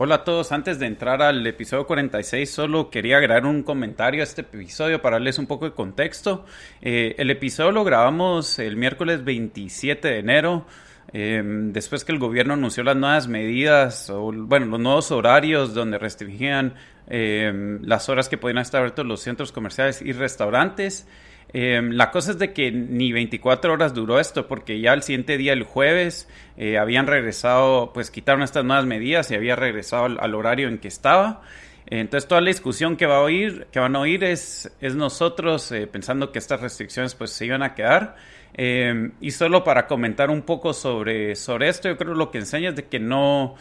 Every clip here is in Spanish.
Hola a todos, antes de entrar al episodio 46 solo quería agregar un comentario a este episodio para darles un poco de contexto. Eh, el episodio lo grabamos el miércoles 27 de enero, eh, después que el gobierno anunció las nuevas medidas, o bueno, los nuevos horarios donde restringían eh, las horas que podían estar abiertos los centros comerciales y restaurantes. Em, la cosa es de que ni 24 horas duró esto, porque ya el siguiente día, el jueves, eh, habían regresado, pues quitaron estas nuevas medidas y había regresado al, horario en que estaba. Entonces toda la discusión que va a oír, que van a oír es, es nosotros eh, pensando que estas restricciones pues se iban a quedar. Em, y solo para comentar un poco sobre, sobre esto, yo creo que lo que enseña es de que no,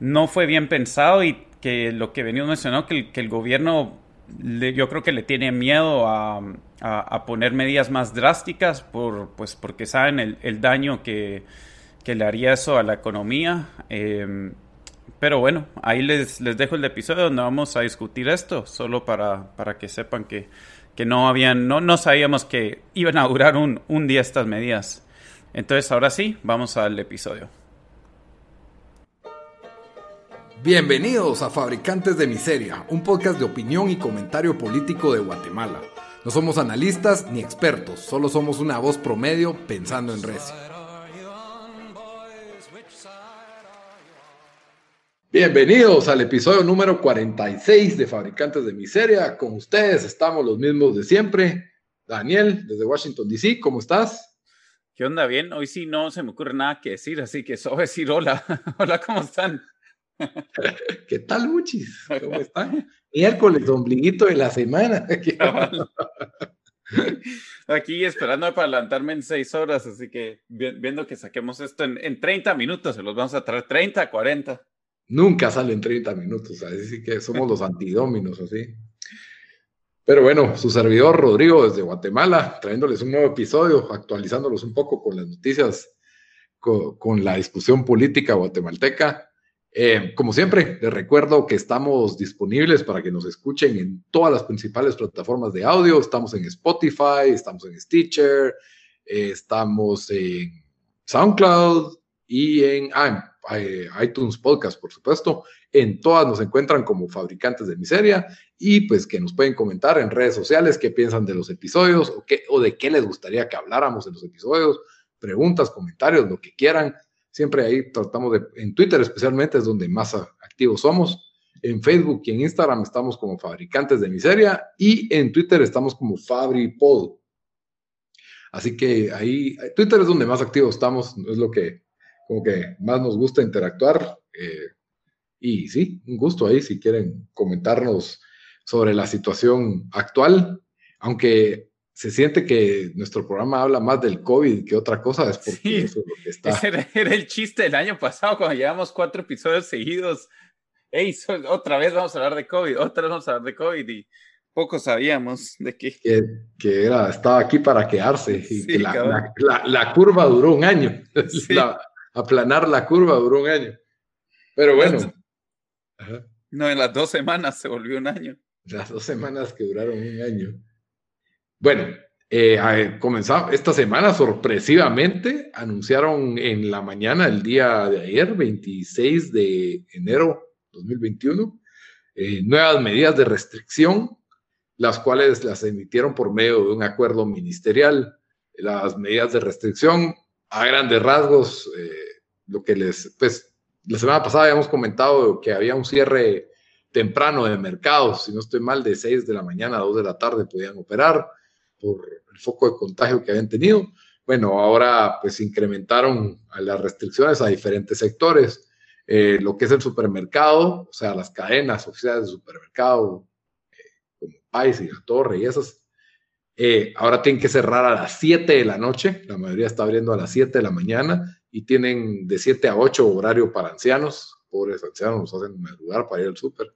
no fue bien pensado y que lo que venimos mencionando, que que el gobierno yo creo que le tiene miedo a, poner medidas más drásticas por, pues porque saben el, daño que, le haría eso a la economía. Em, pero bueno, ahí les, les dejo el episodio donde vamos a discutir esto, solo para, para que sepan que, que no habían, no, no sabíamos que iban a durar un, un día estas medidas. Entonces ahora sí, vamos al episodio. Bienvenidos a Fabricantes de Miseria, un podcast de opinión y comentario político de Guatemala. No somos analistas ni expertos, solo somos una voz promedio pensando en recio. Bienvenidos al episodio número 46 de Fabricantes de Miseria. Con ustedes estamos los mismos de siempre. Daniel, desde Washington, D.C., ¿cómo estás? ¿Qué onda? Bien, hoy sí no se me ocurre nada que decir, así que solo decir hola. hola, ¿cómo están? ¿Qué tal, Muchis? ¿Cómo están? Miércoles, ombliguito de la semana. Aquí esperando para levantarme en seis horas, así que viendo que saquemos esto en, en 30 minutos, se los vamos a traer 30, 40. Nunca salen 30 minutos, así que somos los antidóminos, así. Pero bueno, su servidor Rodrigo desde Guatemala, trayéndoles un nuevo episodio, actualizándolos un poco con las noticias, con la discusión política guatemalteca. Eh, como siempre, les recuerdo que estamos disponibles para que nos escuchen en todas las principales plataformas de audio. Estamos en Spotify, estamos en Stitcher, eh, estamos en SoundCloud y en ah, eh, iTunes Podcast, por supuesto. En todas nos encuentran como fabricantes de miseria y pues que nos pueden comentar en redes sociales qué piensan de los episodios o, qué, o de qué les gustaría que habláramos en los episodios, preguntas, comentarios, lo que quieran Siempre ahí tratamos de, en Twitter especialmente es donde más activos somos. En Facebook y en Instagram estamos como Fabricantes de Miseria y en Twitter estamos como FabriPod. Así que ahí, Twitter es donde más activos estamos, es lo que como que más nos gusta interactuar. Eh, y sí, un gusto ahí si quieren comentarnos sobre la situación actual, aunque se siente que nuestro programa habla más del COVID que otra cosa, es porque eso es lo que está. Ese era, el chiste del año pasado, cuando llevamos cuatro episodios seguidos. Hey, otra vez vamos a hablar de COVID, otra vez vamos a hablar de COVID y poco sabíamos de qué. Que, era, estaba aquí para quedarse y la, la, curva duró un año. aplanar la curva duró un año. Pero bueno. No, en las dos semanas se volvió un año. Las dos semanas que duraron un año. Bueno, eh, comenzamos esta semana sorpresivamente, anunciaron en la mañana del día de ayer, 26 de enero 2021, eh, nuevas medidas de restricción, las cuales las emitieron por medio de un acuerdo ministerial. Las medidas de restricción, a grandes rasgos, eh, lo que les, pues, la semana pasada habíamos comentado que había un cierre temprano de mercados, si no estoy mal, de 6 de la mañana a 2 de la tarde podían operar por el foco de contagio que habían tenido. Bueno, ahora pues incrementaron las restricciones a diferentes sectores. Eh, lo que es el supermercado, o sea, las cadenas oficiales de supermercado, eh, como Pais y La Torre y esas, eh, ahora tienen que cerrar a las 7 de la noche. La mayoría está abriendo a las 7 de la mañana y tienen de 7 a 8 horario para ancianos. Pobres ancianos nos hacen lugar para ir al súper,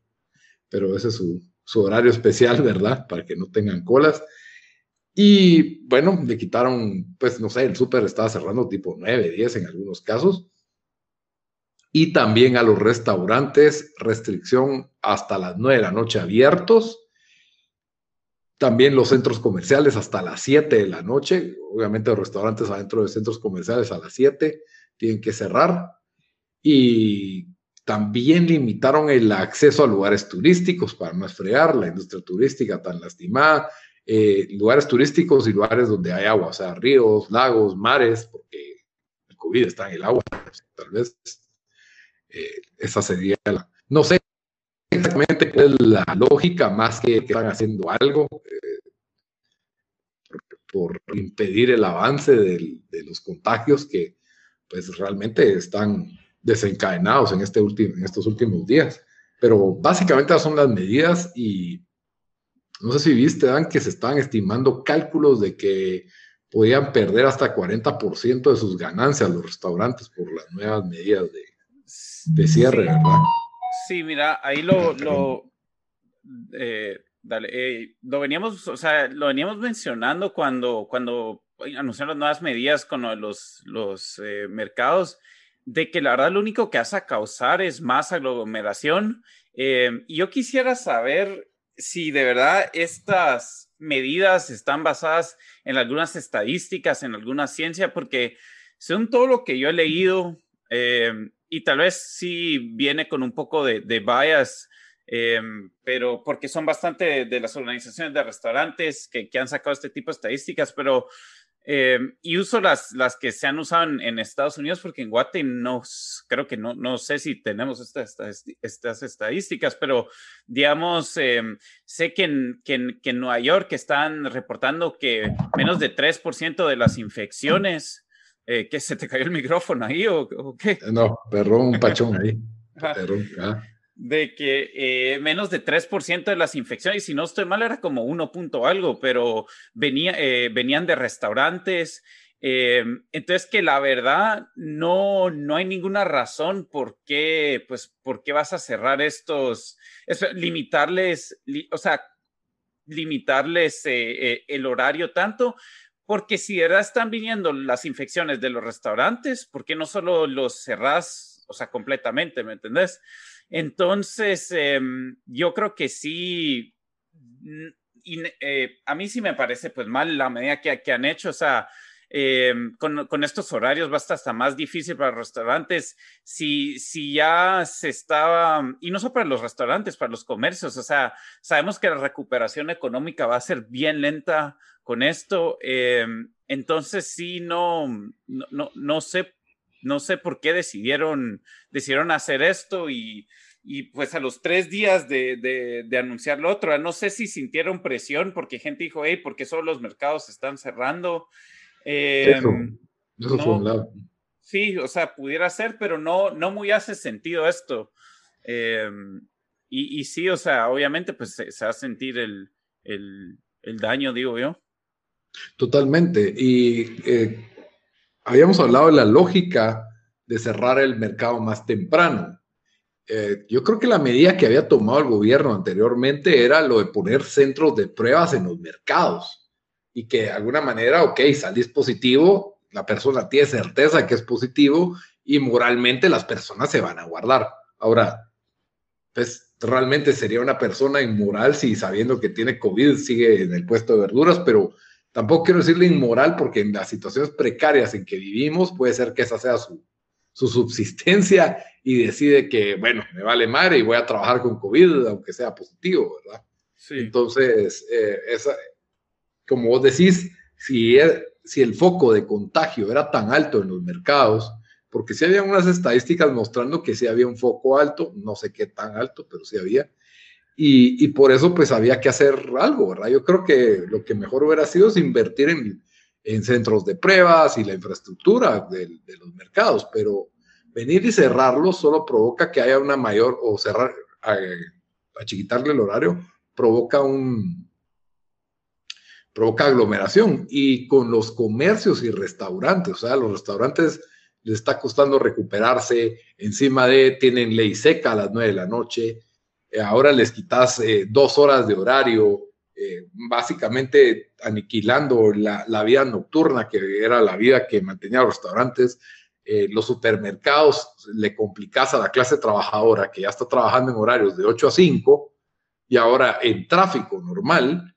pero ese es su, su horario especial, ¿verdad? Para que no tengan colas. Y bueno, le quitaron, pues no sé, el súper estaba cerrando tipo 9, 10 en algunos casos. Y también a los restaurantes, restricción hasta las 9 de la noche abiertos. También los centros comerciales hasta las 7 de la noche. Obviamente los restaurantes adentro de centros comerciales a las 7 tienen que cerrar. Y también limitaron el acceso a lugares turísticos para no esfrear la industria turística tan lastimada, eh, lugares turísticos y lugares donde hay agua, o sea, ríos, lagos, mares, porque el COVID está en el agua, tal vez eh, esa sería la... No sé exactamente cuál es la lógica, más que, que están haciendo algo eh, por, impedir el avance de los contagios que pues realmente están desencadenados en, este último, en estos últimos días. Pero básicamente son las medidas y no sé si viste, Dan, que se estaban estimando cálculos de que podían perder hasta 40% de sus ganancias los restaurantes por las nuevas medidas de, de cierre, ¿verdad? Sí, mira, ahí lo, lo, eh, dale, eh, lo veníamos, o sea, lo veníamos mencionando cuando, cuando anunciaron las nuevas medidas con los, los eh, mercados de que la verdad lo único que hace a causar es más aglomeración. Eh, y yo quisiera saber si de verdad estas medidas están basadas en algunas estadísticas, en alguna ciencia, porque según todo lo que yo he leído, eh, y tal vez sí viene con un poco de, de bias, eh, pero porque son bastante de, las organizaciones de restaurantes que, que, han sacado este tipo de estadísticas, pero eh, y uso las, las que se han usado en, Estados Unidos porque en Guate no, creo que no, no sé si tenemos estas, estas, estadísticas, pero digamos, eh, sé que en, que, en, Nueva York están reportando que menos de 3% de las infecciones, eh, que se te cayó el micrófono ahí o, qué? No, perrón, un pachón ahí. Perrón, ah de que eh, menos de 3% de las infecciones, si no estoy mal, era como 1 punto algo, pero venía, eh, venían de restaurantes. Eh, entonces, que la verdad no, no hay ninguna razón por qué, pues, por qué vas a cerrar estos, limitarles, o sea, limitarles el horario tanto, porque si de verdad están viniendo las infecciones de los restaurantes, ¿por qué no solo los cerrás, o sea, completamente, ¿me entendés? Entonces, em, yo creo que sí, y, eh, a mí sí me parece pues mal la medida que, han hecho, o sea, em, con, estos horarios va hasta más difícil para los restaurantes. Si, si ya se estaba, y no solo para los restaurantes, para los comercios, o sea, sabemos que la recuperación económica va a ser bien lenta con esto. Em, entonces, sí, no, no, no, no sé no sé por qué decidieron, decidieron hacer esto y, y pues a los tres días de, de, anunciar lo otro, no sé si sintieron presión porque gente dijo, hey, ¿por qué solo los mercados están cerrando? Em, eso, fue un lado. Sí, o sea, pudiera ser, pero no, no muy hace sentido esto. Em, y, y, sí, o sea, obviamente pues se, va a sentir el, el, el, daño, digo yo. Totalmente. Y eh, habíamos hablado de la lógica de cerrar el mercado más temprano. Eh, yo creo que la medida que había tomado el gobierno anteriormente era lo de poner centros de pruebas en los mercados y que de alguna manera, ok, salís positivo, la persona tiene certeza que es positivo y moralmente las personas se van a guardar. Ahora, pues realmente sería una persona inmoral si sabiendo que tiene COVID sigue en el puesto de verduras, pero Tampoco quiero decirle inmoral porque en las situaciones precarias en que vivimos puede ser que esa sea su, su subsistencia y decide que, bueno, me vale madre y voy a trabajar con COVID, aunque sea positivo, ¿verdad? Sí. Entonces, eh, esa, como vos decís, si el, si el foco de contagio era tan alto en los mercados, porque si había unas estadísticas mostrando que sí había un foco alto, no sé qué tan alto, pero sí había, y, por eso pues había que hacer algo, ¿verdad? Yo creo que lo que mejor hubiera sido es invertir en, en centros de pruebas y la infraestructura de, los mercados, pero venir y cerrarlos solo provoca que haya una mayor, o cerrar, a, chiquitarle el horario, provoca un, provoca aglomeración. Y con los comercios y restaurantes, o sea, los restaurantes les está costando recuperarse, encima de, tienen ley seca a las nueve de la noche, ahora les quitas eh, dos horas de horario, eh, básicamente aniquilando la, vida nocturna, que era la vida que mantenía los restaurantes. los supermercados le complicas a la clase trabajadora que ya está trabajando en horarios de 8 a 5 y ahora en tráfico normal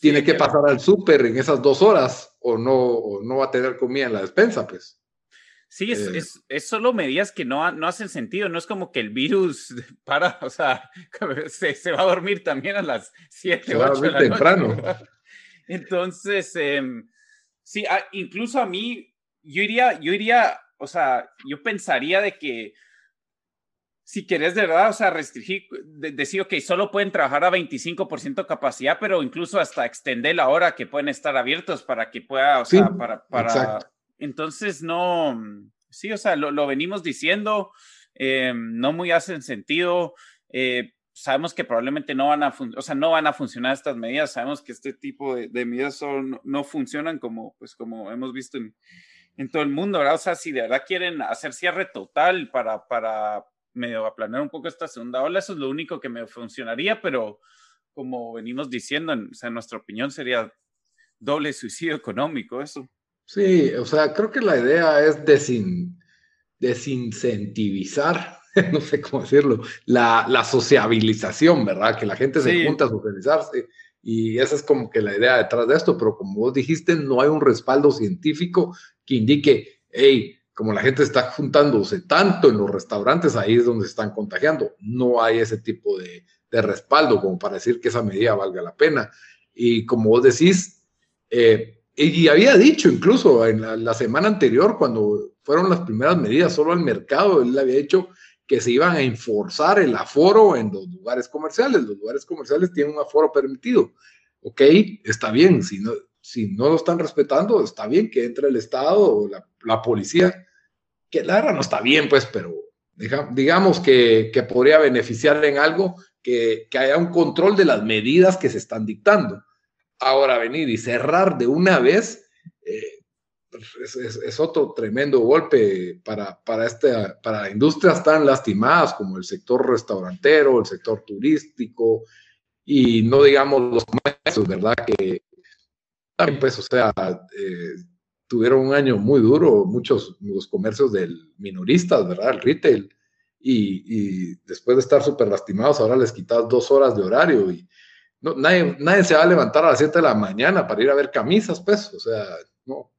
tiene que pasar al súper en esas dos horas o no, o no va a tener comida en la despensa, pues. Sí, es, eh, es, solo medidas que no, no hacen sentido, no es como que el virus para, o sea, se, se va a dormir también a las 7, 8 de la temprano. Entonces, em, sí, ah, incluso a mí, yo iría, yo iría, o sea, yo pensaría de que si quieres de verdad, o sea, restringir, decir, que solo pueden trabajar a 25% capacidad, pero incluso hasta extender la hora que pueden estar abiertos para que pueda, o sea, para, para, entonces no, sí, o sea, lo, venimos diciendo, eh, no muy hacen sentido, eh, sabemos que probablemente no van a, o sea, no van a funcionar estas medidas, sabemos que este tipo de, medidas son, no funcionan como, pues como hemos visto en, en todo el mundo, ¿verdad? O sea, si de verdad quieren hacer cierre total para, para medio aplanar un poco esta segunda ola, eso es lo único que me funcionaría, pero como venimos diciendo, en, o sea, en nuestra opinión sería doble suicidio económico eso. Sí, o sea, creo que la idea es desin, desincentivizar, no sé cómo decirlo, la, la, sociabilización, ¿verdad? Que la gente se junta a socializarse. Y esa es como que la idea detrás de esto, pero como vos dijiste, no hay un respaldo científico que indique, hey, como la gente está juntándose tanto en los restaurantes, ahí es donde se están contagiando. No hay ese tipo de, respaldo como para decir que esa medida valga la pena. Y como vos decís, eh, y, había dicho incluso en la, semana anterior, cuando fueron las primeras medidas solo al mercado, él había dicho que se iban a enforzar el aforo en los lugares comerciales. Los lugares comerciales tienen un aforo permitido. Ok, está bien, si no, si no lo están respetando, está bien que entre el Estado o la, policía que la verdad no está bien, pues, pero digamos que, que, podría beneficiar en algo que, que, haya un control de las medidas que se están dictando. Ahora venir y cerrar de una vez eh, es, es, otro tremendo golpe para, para, este, para industrias tan lastimadas como el sector restaurantero, el sector turístico y no digamos los comercios, ¿verdad? Que también, pues, o sea, eh, tuvieron un año muy duro, muchos los comercios del minoristas, ¿verdad? El retail. Y, después de estar súper lastimados, ahora les quitas dos horas de horario y no, nadie, nadie se va a levantar a las 7 de la mañana para ir a ver camisas, pues, o sea, no.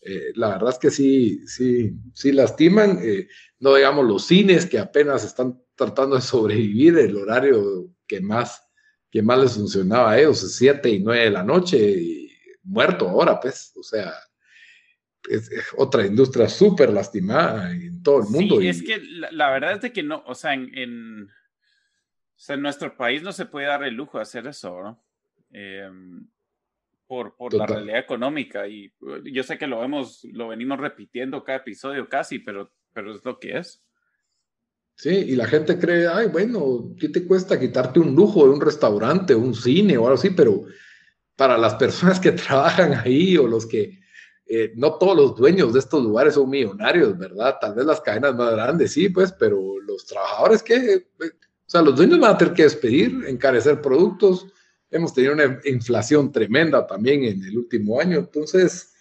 Eh, la verdad es que sí, sí, sí lastiman. Eh, no digamos los cines que apenas están tratando de sobrevivir el horario que más, que más les funcionaba a ellos, 7 y 9 de la noche y muerto ahora, pues, o sea, es, otra industria súper lastimada en todo el mundo. Sí, y... es que la, verdad es de que no, o sea, en, en nuestro país no se puede dar el lujo de hacer eso, ¿no? Em, por, por la realidad económica. Y yo sé que lo vemos, lo venimos repitiendo cada episodio casi, pero, pero es lo que es. Sí, y la gente cree, ay, bueno, ¿qué te cuesta quitarte un lujo de un restaurante, un cine o algo así? Pero para las personas que trabajan ahí o los que eh, no todos los dueños de estos lugares son millonarios, ¿verdad? Tal vez las cadenas más grandes, sí, pues, pero los trabajadores que, eh, sea, los dueños van a tener que despedir, encarecer productos. Hemos tenido una inflación tremenda también en el último año, entonces,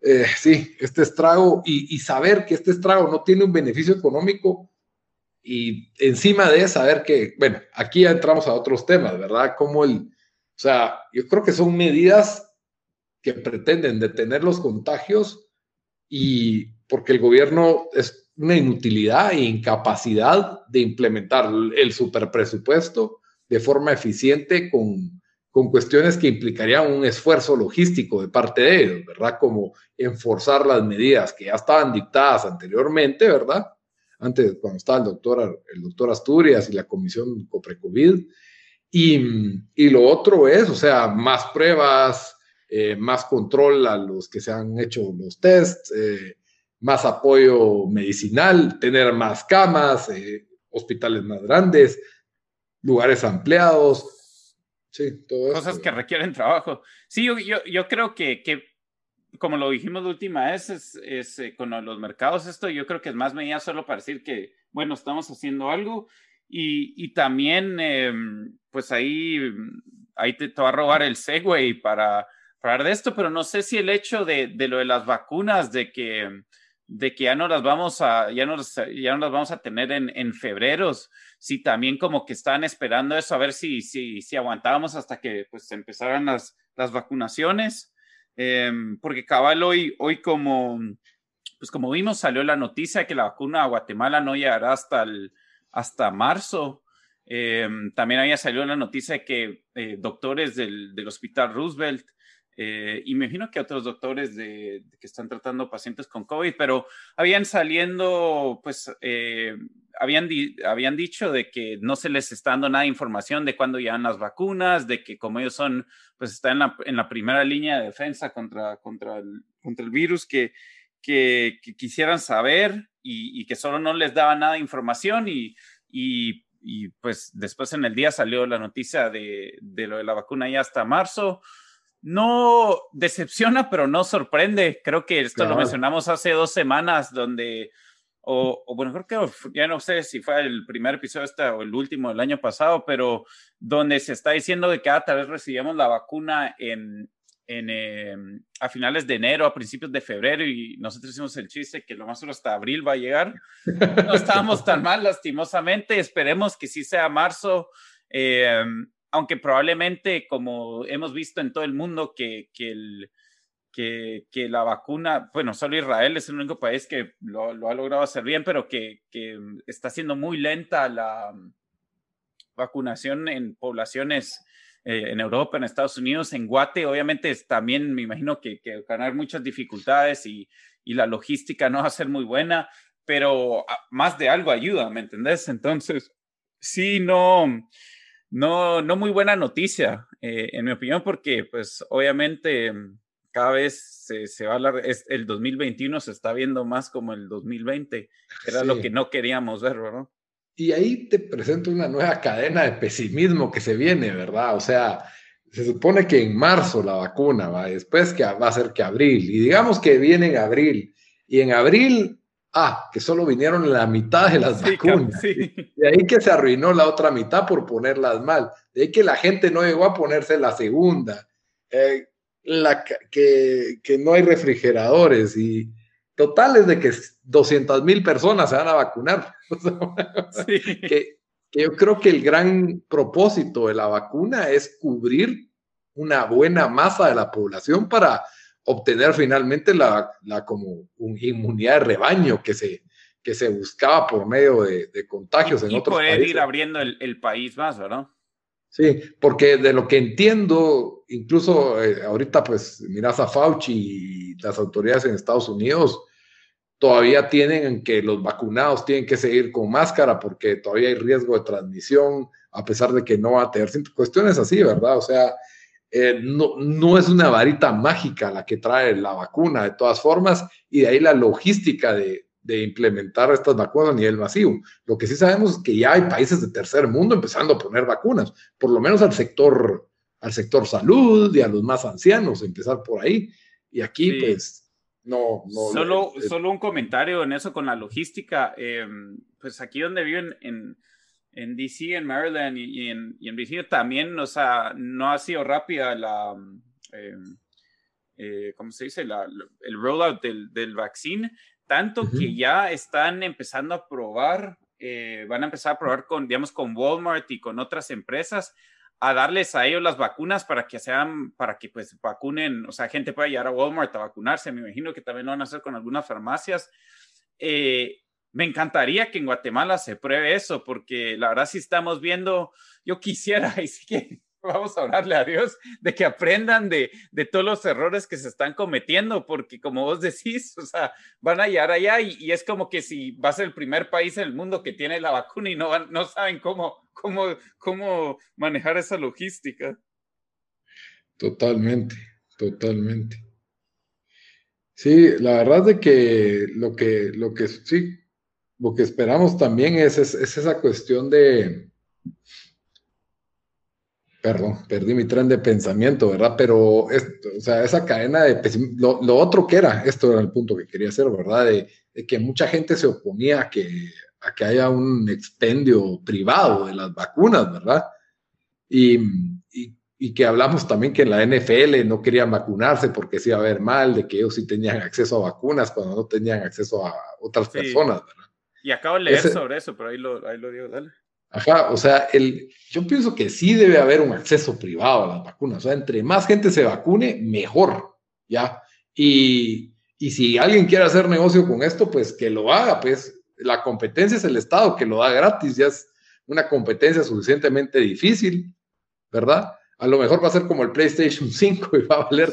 eh, sí, este estrago y, saber que este estrago no tiene un beneficio económico y encima de saber que, bueno, aquí ya entramos a otros temas, ¿verdad? Como el, o sea, yo creo que son medidas que pretenden detener los contagios y porque el gobierno es una inutilidad e incapacidad de implementar el superpresupuesto de forma eficiente con, con cuestiones que implicarían un esfuerzo logístico de parte de ellos, ¿verdad? Como enforzar las medidas que ya estaban dictadas anteriormente, ¿verdad? Antes, cuando estaba el doctor, el doctor Asturias y la comisión COPRECOVID. Y, y lo otro es, o sea, más pruebas, eh, más control a los que se han hecho los tests, eh, más apoyo medicinal, tener más camas, eh, hospitales más grandes, lugares ampliados. Sí, todo Cosas que requieren trabajo. Sí, yo, yo, creo que, que, como lo dijimos la última vez, es, es con los mercados esto, yo creo que es más medida solo para decir que, bueno, estamos haciendo algo y, y también, em, pues ahí, ahí te, te, va a robar el Segway para hablar de esto, pero no sé si el hecho de, de, lo de las vacunas, de que, de que ya no las vamos a, ya no, ya no las vamos a tener en, en febrero, si también como que están esperando eso, a ver si, si, si aguantábamos hasta que pues empezaran las, las vacunaciones, em, porque cabal hoy, hoy como, pues como vimos, salió la noticia que la vacuna a Guatemala no llegará hasta, hasta marzo. Eh, también había salido la noticia de que eh, doctores del, del, Hospital Roosevelt, eh, imagino que otros doctores que están tratando pacientes con COVID, pero habían saliendo, pues, habían, habían dicho de que no se les está dando nada información de cuándo llegan las vacunas, de que como ellos son, pues, están en la, primera línea de defensa contra, contra, el, contra el virus, que, que, quisieran saber y, que solo no les daba nada información y, y y pues después en el día salió la noticia de, de, lo de la vacuna ya hasta marzo. No decepciona, pero no sorprende. Creo que esto lo mencionamos hace dos semanas, donde, o, bueno, creo que ya no sé si fue el primer episodio este o el último del año pasado, pero donde se está diciendo que cada vez recibíamos la vacuna en, en, em, a finales de enero, a principios de febrero, y nosotros hicimos el chiste que lo más solo hasta abril va a llegar. No estábamos tan mal, lastimosamente. Esperemos que sí sea marzo, em, aunque probablemente, como hemos visto en todo el mundo, que, que, el, que, que, la vacuna, bueno, solo Israel es el único país que lo, lo ha logrado hacer bien, pero que, que está siendo muy lenta la vacunación en poblaciones eh, en Europa, en Estados Unidos, en Guate, obviamente también me imagino que, que van a haber muchas dificultades y, y, la logística no va a ser muy buena, pero ah, más de algo ayuda, ¿me entendés? Entonces, sí, no, no, no muy buena noticia, eh, en mi opinión, porque pues obviamente cada vez se, se va a hablar, es, el 2021 se está viendo más como el 2020, era lo que no queríamos ver, ¿verdad? Y ahí te presento una nueva cadena de pesimismo que se viene, ¿verdad? O sea, se supone que en marzo la vacuna, ¿va? después que va a ser que abril, y digamos que viene en abril, y en abril, ah, que solo vinieron la mitad de las vacunas. De ahí que se arruinó la otra mitad por ponerlas mal. De ahí que la gente no llegó a ponerse la segunda. Eh, la, que, que no hay refrigeradores y totales de que 200 mil personas se van a vacunar. que, yo creo que el gran propósito de la vacuna es cubrir una buena masa de la población para obtener finalmente la, la como un inmunidad de rebaño que se, que se buscaba por medio de, contagios en otros poder ir abriendo el, el, país más, ¿verdad? Sí, porque de lo que entiendo, incluso eh, ahorita pues miras a Fauci y las autoridades en Estados Unidos, todavía tienen que los vacunados tienen que seguir con máscara porque todavía hay riesgo de transmisión, a pesar de que no va a tener cuestiones así, ¿verdad? O sea, eh, no, no es una varita mágica la que trae la vacuna, de todas formas, y de ahí la logística de, de implementar estas vacunas a nivel masivo. Lo que sí sabemos es que ya hay países de tercer mundo empezando a poner vacunas, por lo menos al sector, al sector salud y a los más ancianos, empezar por ahí. Y aquí, pues, no, no. Solo, solo un comentario en eso con la logística. Em, pues aquí donde viven en, en DC, en Maryland y, en, y en Virginia también, o sea, no ha sido rápida la, em, eh, ¿cómo se dice? el rollout del, del vaccine, tanto que ya están empezando a probar, eh, van a empezar a probar con, digamos, con Walmart y con otras empresas a darles a ellos las vacunas para que sean, para que pues vacunen, o sea, gente pueda llegar a Walmart a vacunarse. Me imagino que también lo van a hacer con algunas farmacias. Eh, me encantaría que en Guatemala se pruebe eso, porque la verdad sí estamos viendo, yo quisiera, y sí que vamos a orarle a Dios de que aprendan de, de, todos los errores que se están cometiendo, porque como vos decís, o sea, van a llegar allá y, y es como que si va a el primer país en el mundo que tiene la vacuna y no, van, no saben cómo, cómo, cómo manejar esa logística. Totalmente, totalmente. Sí, la verdad de que lo que, lo que sí, lo que esperamos también es, es esa cuestión de, Perdón, perdí mi tren de pensamiento, ¿verdad? Pero, o sea, esa cadena de lo, lo, otro que era, esto era el punto que quería hacer, ¿verdad? De, que mucha gente se oponía a que, a que haya un expendio privado de las vacunas, ¿verdad? Y, y, y, que hablamos también que en la NFL no querían vacunarse porque se iba a ver mal, de que ellos sí tenían acceso a vacunas cuando no tenían acceso a otras personas, ¿verdad? Y acabo de leer sobre eso, pero ahí lo, ahí lo digo, dale. Ajá, o sea, el, yo pienso que sí debe haber un acceso privado a las vacunas. O sea, entre más gente se vacune, mejor, ¿ya? Y, y si alguien quiere hacer negocio con esto, pues que lo haga, pues la competencia es el Estado que lo da gratis, ya es una competencia suficientemente difícil, ¿verdad? A lo mejor va a ser como el PlayStation 5 y va a valer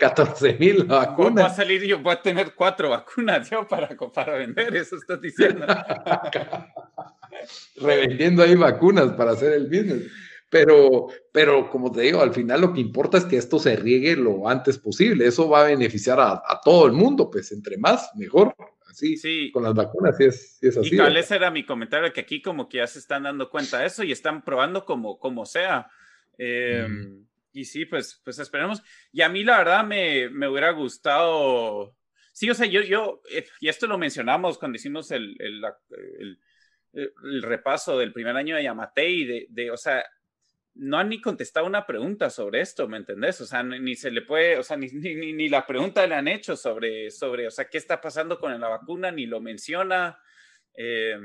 14 mil la vacuna. Va a salir yo, voy a tener cuatro vacunas yo para, para vender, eso estás diciendo. Revendiendo ahí vacunas para hacer el business. Pero, pero como te digo, al final lo que importa es que esto se riegue lo antes posible. Eso va a beneficiar a, a todo el mundo, pues entre más, mejor. Así, sí. con las vacunas, sí es, sí es así. Y tal ese era mi comentario, que aquí como que ya se están dando cuenta de eso y están probando como, como sea. Em, y sí, pues, pues esperemos. Y a mí la verdad me, me hubiera gustado... Sí, o sea, yo, yo, eh, y esto lo mencionamos cuando hicimos el, el, el, el repaso del primer año de Yamatei, de, de, o sea, no han ni contestado una pregunta sobre esto, ¿me entendés? O sea, ni, se le puede, o sea, ni, ni, ni, la pregunta le han hecho sobre, sobre, o sea, qué está pasando con la vacuna, ni lo menciona. Eh,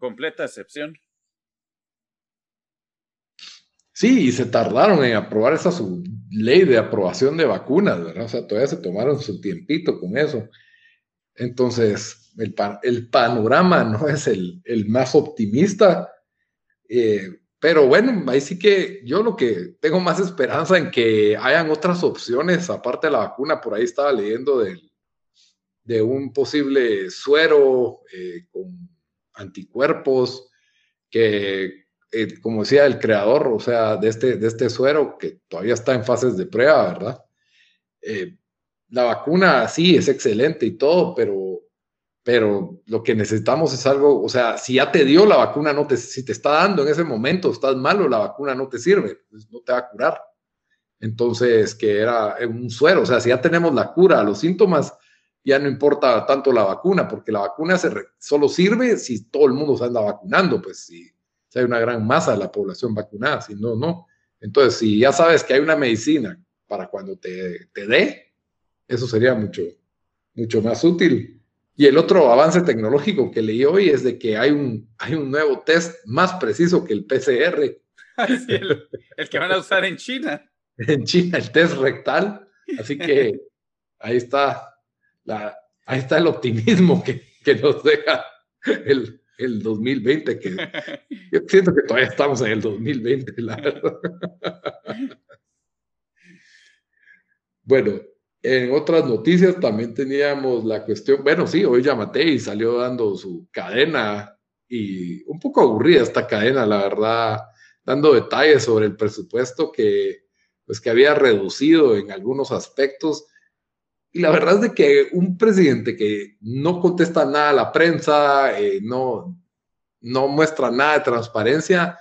completa excepción. Sí, y se tardaron en aprobar esa su ley de aprobación de vacunas, ¿verdad? O sea, todavía se tomaron su tiempito con eso. Entonces, el, el panorama no es el, el más optimista. Eh, pero bueno, ahí sí que yo lo que tengo más esperanza en que hayan otras opciones aparte de la vacuna. Por ahí estaba leyendo de, de un posible suero eh, con anticuerpos que, eh, como decía el creador, o sea, de este, de este suero que todavía está en fases de prueba, ¿verdad? Eh, la vacuna sí es excelente y todo, pero pero lo que necesitamos es algo, o sea, si ya te dio la vacuna, no te, si te está dando en ese momento, estás malo, la vacuna no te sirve, pues no te va a curar. Entonces, que era un suero, o sea, si ya tenemos la cura los síntomas, ya no importa tanto la vacuna, porque la vacuna solo sirve si todo el mundo se anda vacunando, pues si, si hay una gran masa de la población vacunada, si no, no. Entonces, si ya sabes que hay una medicina para cuando te, te dé, eso sería mucho, mucho más útil. Y el otro avance tecnológico que leí hoy es de que hay un, hay un nuevo test más preciso que el PCR. el, que van a usar en China. En China, el test rectal. Así que ahí está, la, ahí está el optimismo que, que nos deja el, el 2020, que yo siento que todavía estamos en el 2020, la verdad. Bueno, en otras noticias también teníamos la cuestión, bueno, sí, hoy y salió dando su cadena y un poco aburrida esta cadena, la verdad, dando detalles sobre el presupuesto que, pues, que había reducido en algunos aspectos. Y la verdad es de que un presidente que no contesta nada a la prensa, eh, no, no muestra nada de transparencia,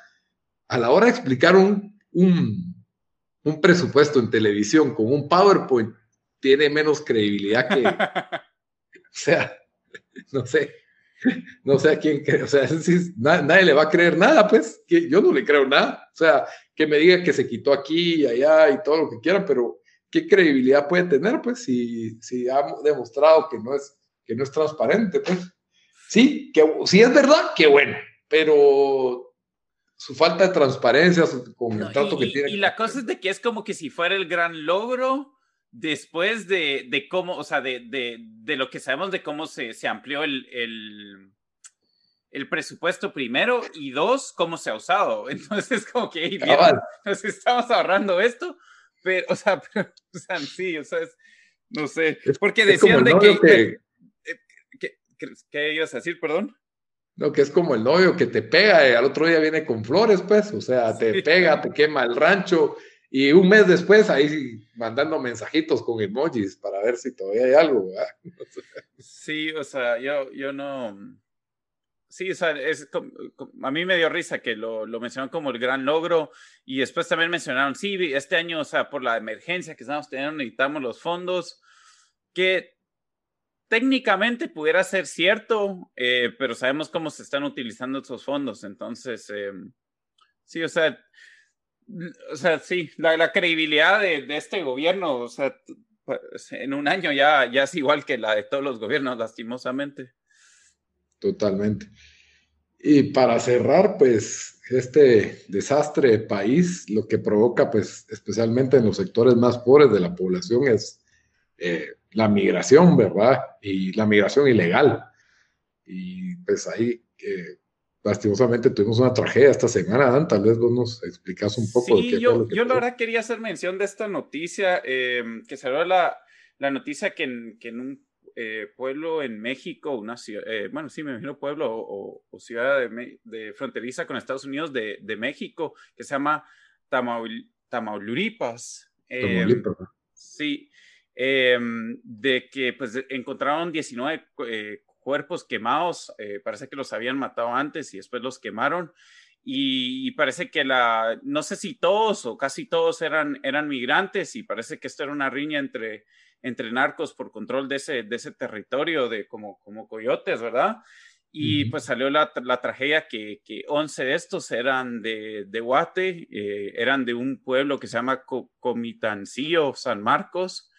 a la hora de explicar un, un, un presupuesto en televisión con un PowerPoint, tiene menos credibilidad que, o sea, no sé, no sé a quién, o sea, si, nadie le va a creer nada, pues, que yo no le creo nada, o sea, que me diga que se quitó aquí y allá y todo lo que quieran, pero ¿qué credibilidad puede tener, pues, si, si ha demostrado que no es, que no es transparente, pues? Sí, que si es verdad, qué bueno, pero su falta de transparencia con el trato que tiene. Y la cosa es de que es como que si fuera el gran logro, después de, de cómo, o sea, de, de, de, lo que sabemos de cómo se, se amplió el, el, el, presupuesto primero y dos, cómo se ha usado. Entonces, como que hey, nos estamos ahorrando esto, pero, o sea, pero, o sea sí, o sea, es, no sé, porque decían de que, que, que, ¿Qué ibas a decir, perdón? No, que es como el novio que te pega y al otro día viene con flores, pues, o sea, te pega, te quema el rancho y un mes después ahí mandando mensajitos con emojis para ver si todavía hay algo. Sí, o sea, yo, yo no... Sí, o sea, es, a mí me dio risa que lo, lo mencionaron como el gran logro y después también mencionaron, sí, este año, o sea, por la emergencia que estamos teniendo, necesitamos los fondos, que técnicamente pudiera ser cierto, eh, pero sabemos cómo se están utilizando esos fondos, entonces, eh, sí, o sea, o sea, sí, la, credibilidad de, este gobierno, o sea, pues, en un año ya, ya es igual que la de todos los gobiernos, lastimosamente. Totalmente. Y para cerrar, pues, este desastre de país, lo que provoca, pues, especialmente en los sectores más pobres de la población, es eh, la migración, ¿verdad? Y la migración ilegal. Y pues ahí, eh, lastimosamente tuvimos una tragedia esta semana, Dan, tal vez vos nos explicas un poco. Sí, yo, yo la verdad quería hacer mención de esta noticia, eh, que salió la, la noticia que en, que en un eh, pueblo en México, una ciudad, eh, bueno, sí, me imagino pueblo o, ciudad de, fronteriza con Estados Unidos de, de México, que se llama Tamaul, Tamaulipas. Tamaulipas. sí, em, de que pues encontraron 19 cuerpos quemados, parece que los habían matado antes y después los quemaron. Y, parece que la, no sé si todos o casi todos eran, eran migrantes y parece que esto era una riña entre, entre narcos por control de ese, de ese territorio de como, como coyotes, ¿verdad? Y pues salió la, la tragedia que, que, 11 de estos eran de, de Guate, eh, eran de un pueblo que se llama Comitancillo, San Marcos.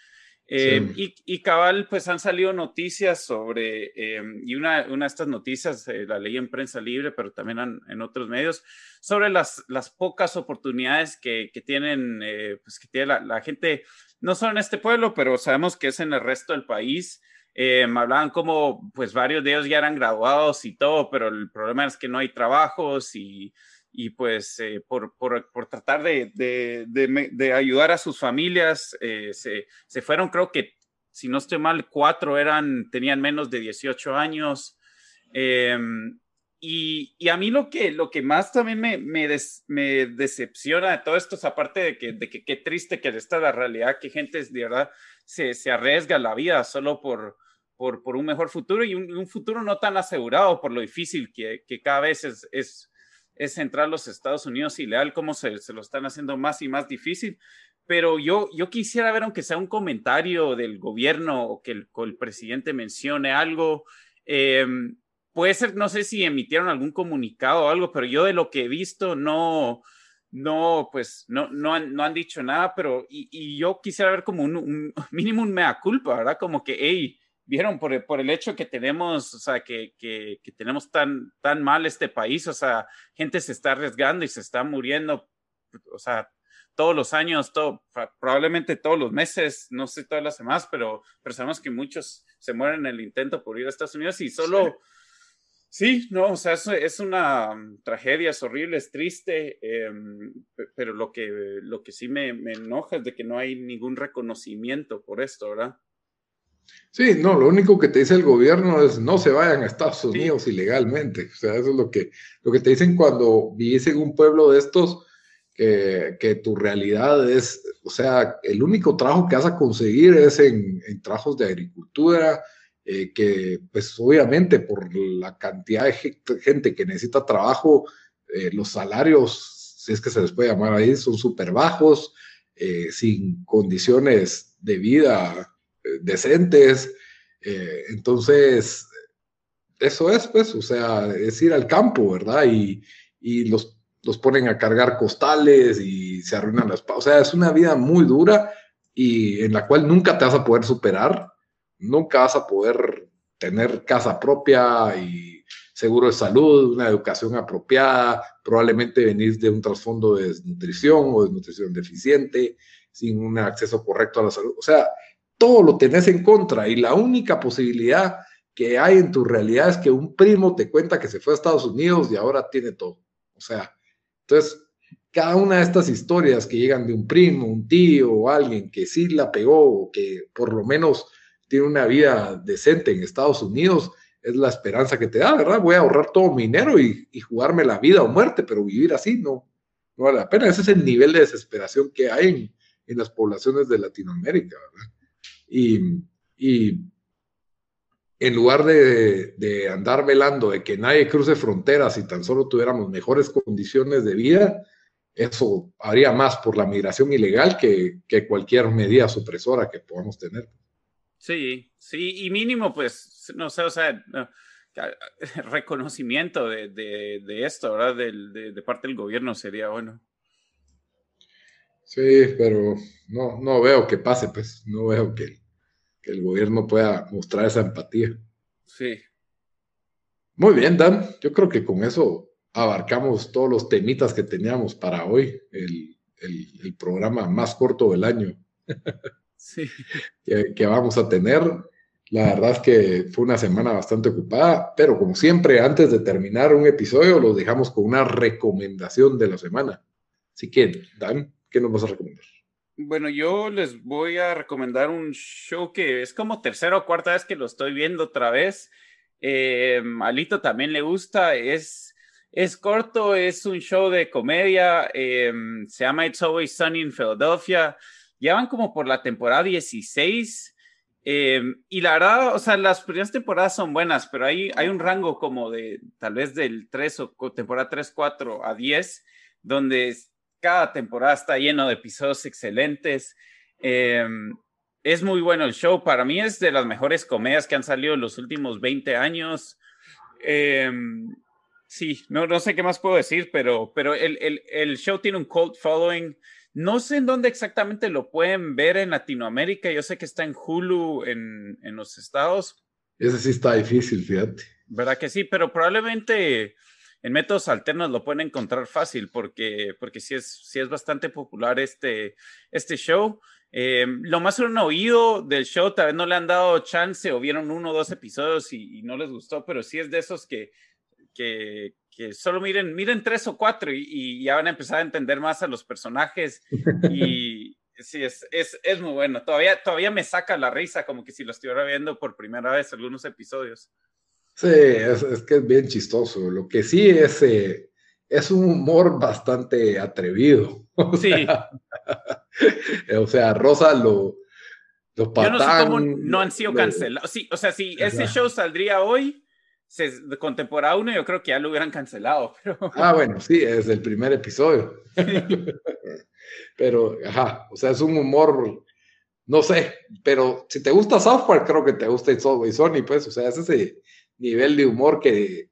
Eh, y, y, cabal, pues han salido noticias sobre, eh, y una, una, de estas noticias la leí en prensa libre, pero también en, otros medios, sobre las, las pocas oportunidades que, que tienen, pues que tiene la, la, gente no solo en este pueblo, pero sabemos que es en el resto del país. Eh, me hablaban como, pues varios de ellos ya eran graduados y todo, pero el problema es que no hay trabajos y, y pues eh, por, por, por, tratar de, de, de, ayudar a sus familias, eh, se, se, fueron, creo que, si no estoy mal, cuatro eran, tenían menos de 18 años. Y, y, a mí lo que, lo que más también me, me, me decepciona de todo esto es aparte de que, de que qué triste que esta es la realidad, que gente de verdad se, se arriesga la vida solo por, por, por un mejor futuro y un, un, futuro no tan asegurado por lo difícil que, que cada vez es, es, es, entrar los Estados Unidos y leal cómo se, se, lo están haciendo más y más difícil. Pero yo, yo quisiera ver, aunque sea un comentario del gobierno o que el, el presidente mencione algo. Eh, puede ser, no sé si emitieron algún comunicado o algo, pero yo de lo que he visto no, no, pues no, no, han, no han dicho nada, pero y, yo quisiera ver como un, mínimo un mea culpa, ¿verdad? Como que, hey, vieron por por el hecho que tenemos, o sea, que, que, que, tenemos tan, tan mal este país, o sea, gente se está arriesgando y se está muriendo, o sea, todos los años, todo, probablemente todos los meses, no sé todas las semanas, pero, pero sabemos que muchos se mueren en el intento por ir a Estados Unidos y solo... Sí, no, o sea, es, es una mm, tragedia, es horrible, es triste, em, pero lo que, lo que sí me, me, enoja es de que no hay ningún reconocimiento por esto, ¿verdad? Sí, no, lo único que te dice el gobierno es no se vayan a Estados Unidos ilegalmente. O sea, eso es lo que, lo que te dicen cuando vivís en un pueblo de estos, que, que, tu realidad es, o sea, el único trabajo que vas a conseguir es en, en trabajos de agricultura, eh, que pues obviamente por la cantidad de gente que necesita trabajo, eh, los salarios, si es que se les puede llamar ahí, son súper bajos, eh, sin condiciones de vida decentes. entonces, eso es, pues, o sea, es ir al campo, ¿verdad? Y, y los, los ponen a cargar costales y se arruinan las... O sea, es una vida muy dura y en la cual nunca te vas a poder superar nunca vas a poder tener casa propia y seguro de salud, una educación apropiada, probablemente venís de un trasfondo de desnutrición o desnutrición deficiente, sin un acceso correcto a la salud. O sea, todo lo tenés en contra y la única posibilidad que hay en tu realidad es que un primo te cuenta que se fue a Estados Unidos y ahora tiene todo. O sea, entonces, cada una de estas historias que llegan de un primo, un tío o alguien que sí la pegó o que por lo menos tiene una vida decente en Estados Unidos, es la esperanza que te da, ¿verdad? Voy a ahorrar todo mi dinero y, jugarme la vida o muerte, pero vivir así no, no vale la pena. Ese es el nivel de desesperación que hay en, en las poblaciones de Latinoamérica, ¿verdad? Y, y en lugar de, de, andar velando de que nadie cruce fronteras y tan solo tuviéramos mejores condiciones de vida, eso haría más por la migración ilegal que, que cualquier medida supresora que podamos tener. Sí, sí, y mínimo, pues, no sé, o sea, reconocimiento de, de, de esto, ¿verdad? De, de, parte del gobierno sería bueno. Sí, pero no, no veo que pase, pues, no veo que, que el gobierno pueda mostrar esa empatía. Sí. Muy bien, Dan, yo creo que con eso abarcamos todos los temitas que teníamos para hoy, el, el, el programa más corto del año. que, vamos a tener. La verdad es que fue una semana bastante ocupada, pero como siempre, antes de terminar un episodio, los dejamos con una recomendación de la semana. Así que, Dan, ¿qué nos vas a recomendar? Bueno, yo les voy a recomendar un show que es como tercera o cuarta vez que lo estoy viendo otra vez. Eh, Alito también le gusta, es, es corto, es un show de comedia, eh, se llama It's Always Sunny in Philadelphia. Llevan como por la temporada 16 Em, y la verdad, o sea, las primeras temporadas son buenas, pero hay, hay un rango como de tal vez del 3 o temporada 3, 4 a 10, donde cada temporada está lleno de episodios excelentes. Em, es muy bueno el show. Para mí es de las mejores comedias que han salido en los últimos 20 años. Em, sí, no, no sé qué más puedo decir, pero, pero el, el, el show tiene un cult following. No sé en dónde exactamente lo pueden ver en Latinoamérica. Yo sé que está en Hulu en, en los estados. Ese sí está difícil, fíjate. ¿Verdad que sí? Pero probablemente en métodos alternos lo pueden encontrar fácil porque, porque sí, es, sí es bastante popular este, este show. Eh, lo más han oído del show, tal vez no le han dado chance o vieron uno o dos episodios y, y no les gustó, pero sí es de esos que, que, que solo miren, miren tres o cuatro y, ya van a empezar a entender más a los personajes. Y sí, es, es, es, muy bueno. Todavía, todavía me saca la risa, como que si lo estuviera viendo por primera vez algunos episodios. Sí, es, es que es bien chistoso. Lo que sí es, eh, es un humor bastante atrevido. O sí. Sea, o sea, Rosa lo, lo Yo no sé cómo no han sido cancelados. Sí, o sea, si ese show saldría hoy, 1 yo creo que ya lo hubieran cancelado. Pero... Ah, bueno, sí, es el primer episodio. pero, ajá, o sea, es un humor, no sé, pero si te gusta South Park, creo que te gusta y Sony, pues, o sea, es ese nivel de humor que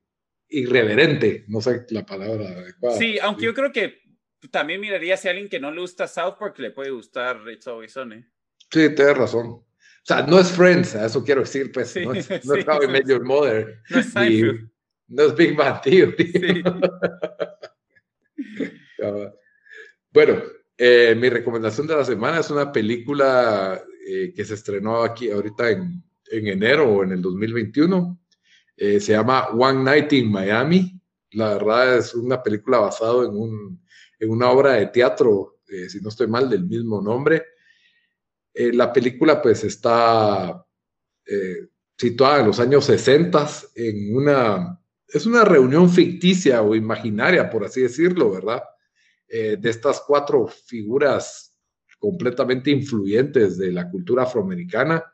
irreverente, no sé la palabra adecuada. Sí, aunque yo creo que también miraría si a alguien que no le gusta South Park le puede gustar It's Always Sony. Sí, tienes razón. O sea, no es Friends, eso quiero decir, pues, no es, no es How I Mother. No es No es Big Bang Theory. bueno, eh, mi recomendación de la semana es una película eh, que se estrenó aquí ahorita en, en enero o en el 2021. Eh, se llama One Night in Miami. La verdad es una película basada en, un, en una obra de teatro, si no estoy mal, del mismo nombre. Eh, la película pues está eh, situada en los años 60 en una, es una reunión ficticia o imaginaria, por así decirlo, ¿verdad? Eh, de estas cuatro figuras completamente influyentes de la cultura afroamericana,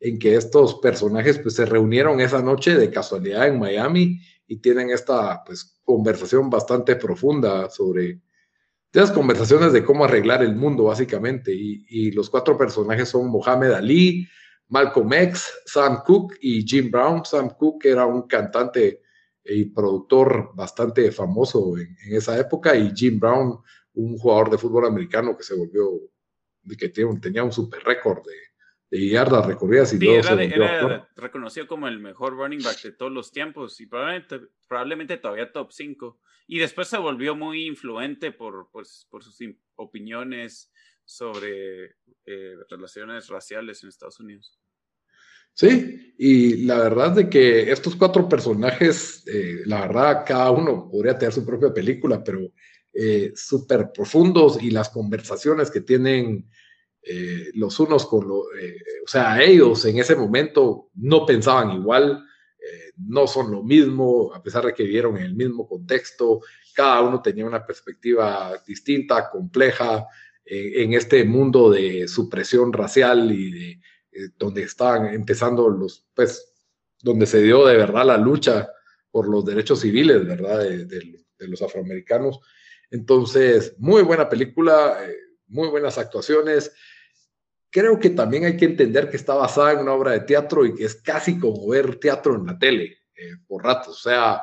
en que estos personajes pues se reunieron esa noche de casualidad en Miami y tienen esta pues conversación bastante profunda sobre las conversaciones de cómo arreglar el mundo, básicamente. Y, los cuatro personajes son Mohamed Ali, Malcolm X, Sam Cooke y Jim Brown. Sam Cooke era un cantante y productor bastante famoso en, esa época, y Jim Brown, un jugador de fútbol americano que se volvió, que tenía un super récord de, de yardas recorridas y sí, era, reconocido como el mejor running back de todos los tiempos y probablemente, probablemente todavía top 5. Y después se volvió muy influente por, pues, por sus opiniones sobre eh, relaciones raciales en Estados Unidos. Sí, y la verdad de que estos cuatro personajes, eh, la verdad, cada uno podría tener su propia película, pero eh, súper profundos y las conversaciones que tienen eh, los unos con los, o sea, ellos en ese momento no pensaban igual, eh, no son lo mismo, a pesar de que vivieron en el mismo contexto, cada uno tenía una perspectiva distinta, compleja, eh, en este mundo de supresión racial y de eh, donde estaban empezando los, pues, donde se dio de verdad la lucha por los derechos civiles, ¿verdad?, de, los afroamericanos. Entonces, muy buena película, muy buenas actuaciones creo que también hay que entender que está basada en una obra de teatro y que es casi como ver teatro en la tele eh, por ratos. O sea,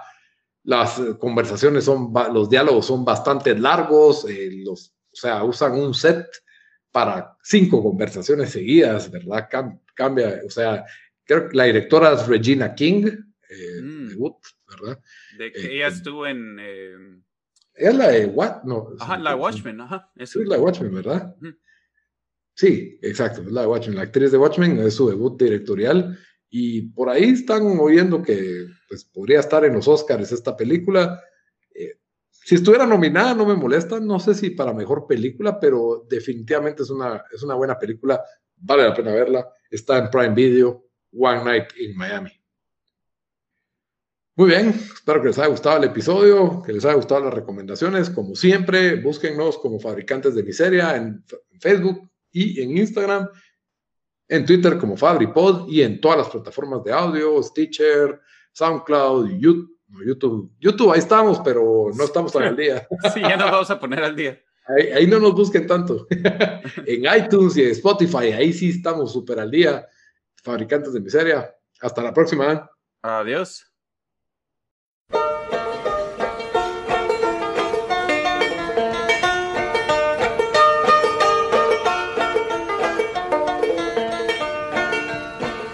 las conversaciones son, los diálogos son bastante largos, eh, los, o sea, usan un set para cinco conversaciones seguidas, ¿verdad? cambia, o sea, creo que la directora es Regina King, eh, mm. ¿verdad? De que ella estuvo en... es la de What? No. Ajá, la Watchmen, ajá. Es la Watchmen, ¿verdad? Sí, exacto, es la de Watchmen. La actriz de Watchmen es su debut directorial y por ahí están oyendo que pues, podría estar en los Oscars esta película. Eh, si estuviera nominada no me molesta, no sé si para mejor película, pero definitivamente es una, es una buena película, vale la pena verla. Está en Prime Video, One Night in Miami. Muy bien, espero que les haya gustado el episodio, que les haya gustado las recomendaciones. Como siempre, búsquennos como fabricantes de miseria en, Facebook y en Instagram, en Twitter como FabriPod y en todas las plataformas de audio, Stitcher, SoundCloud, YouTube. YouTube, YouTube, ahí estamos, pero no estamos tan al día. Sí, ya nos vamos a poner al día. Ahí, ahí no nos busquen tanto. en iTunes y en Spotify, ahí sí estamos súper al día. Fabricantes de miseria. Hasta la próxima. Adiós.